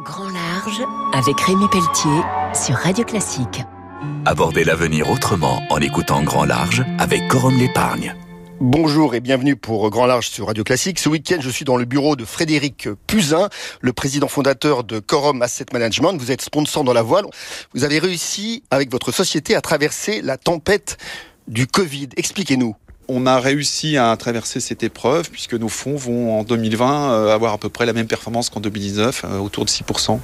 Grand Large avec Rémi Pelletier sur Radio Classique. Abordez l'avenir autrement en écoutant Grand Large avec Corum l'épargne. Bonjour et bienvenue pour Grand Large sur Radio Classique. Ce week-end, je suis dans le bureau de Frédéric Puzin, le président fondateur de Corum Asset Management. Vous êtes sponsor dans la voile. Vous avez réussi, avec votre société, à traverser la tempête du Covid. Expliquez-nous. On a réussi à traverser cette épreuve puisque nos fonds vont en 2020 euh, avoir à peu près la même performance qu'en 2019, euh, autour de 6%.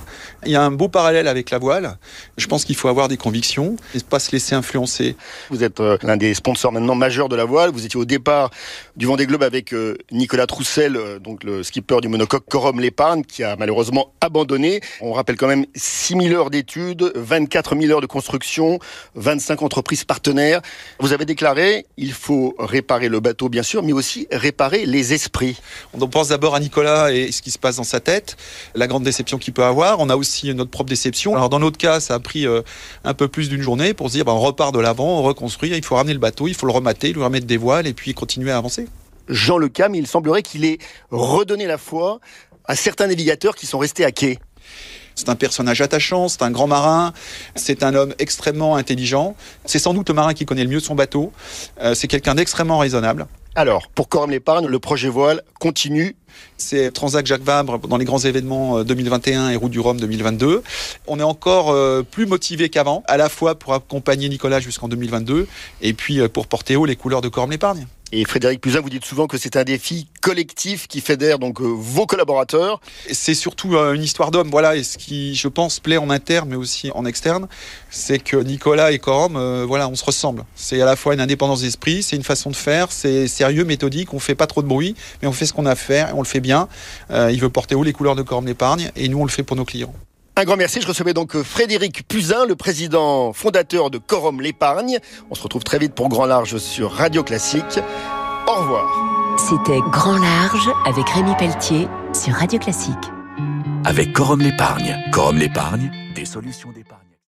Il y a un beau parallèle avec la voile. Je pense qu'il faut avoir des convictions et pas se laisser influencer. Vous êtes euh, l'un des sponsors maintenant majeurs de la voile. Vous étiez au départ du Vendée Globe avec Nicolas Troussel, donc le skipper du monocoque Corum l'épargne, qui a malheureusement abandonné. On rappelle quand même 6000 heures d'études, 24 000 heures de construction, 25 entreprises partenaires. Vous avez déclaré, il faut réparer le bateau bien sûr, mais aussi réparer les esprits. On pense d'abord à Nicolas et ce qui se passe dans sa tête, la grande déception qu'il peut avoir. On a aussi notre propre déception. Alors dans notre cas, ça a pris euh, un peu plus d'une journée pour se dire, ben, on repart de l'avant, on reconstruit, il faut ramener le bateau, il faut le remater, lui remettre des voiles et puis continuer à avancer. Jean Le Cam, il semblerait qu'il ait redonné la foi à certains navigateurs qui sont restés à quai. C'est un personnage attachant, c'est un grand marin, c'est un homme extrêmement intelligent. C'est sans doute le marin qui connaît le mieux son bateau. Euh, c'est quelqu'un d'extrêmement raisonnable. Alors, pour Corum l'épargne, le projet voile continue. C'est Transac Jacques Vabre dans les grands événements 2021 euh, et Route du Rhum 2022. On est encore euh, plus motivé qu'avant, à la fois pour accompagner Nicolas jusqu'en 2022 et puis pour porter haut les couleurs de Corum l'épargne. Et Frédéric Puzin, vous dites souvent que c'est un défi collectif qui fédère donc euh, vos collaborateurs. C'est surtout euh, une histoire d'homme, voilà. Et ce qui, je pense, plaît en interne, mais aussi en externe, c'est que Nicolas et Corum, euh, voilà, on se ressemble. C'est à la fois une indépendance d'esprit, c'est une façon de faire, c'est sérieux, méthodique. On fait pas trop de bruit, mais on fait ce qu'on a à faire et on le fait bien. il veut porter haut les couleurs de Corum l'épargne, et nous on le fait pour nos clients. Un grand merci. Je recevais donc euh, Frédéric Puzin, le président fondateur de Corum l'épargne. On se retrouve très vite pour Grand Large sur Radio Classique. Au revoir. C'était Grand Large avec Rémi Pelletier sur Radio Classique. Avec Corum l'épargne. Corum l'épargne, des solutions d'épargne.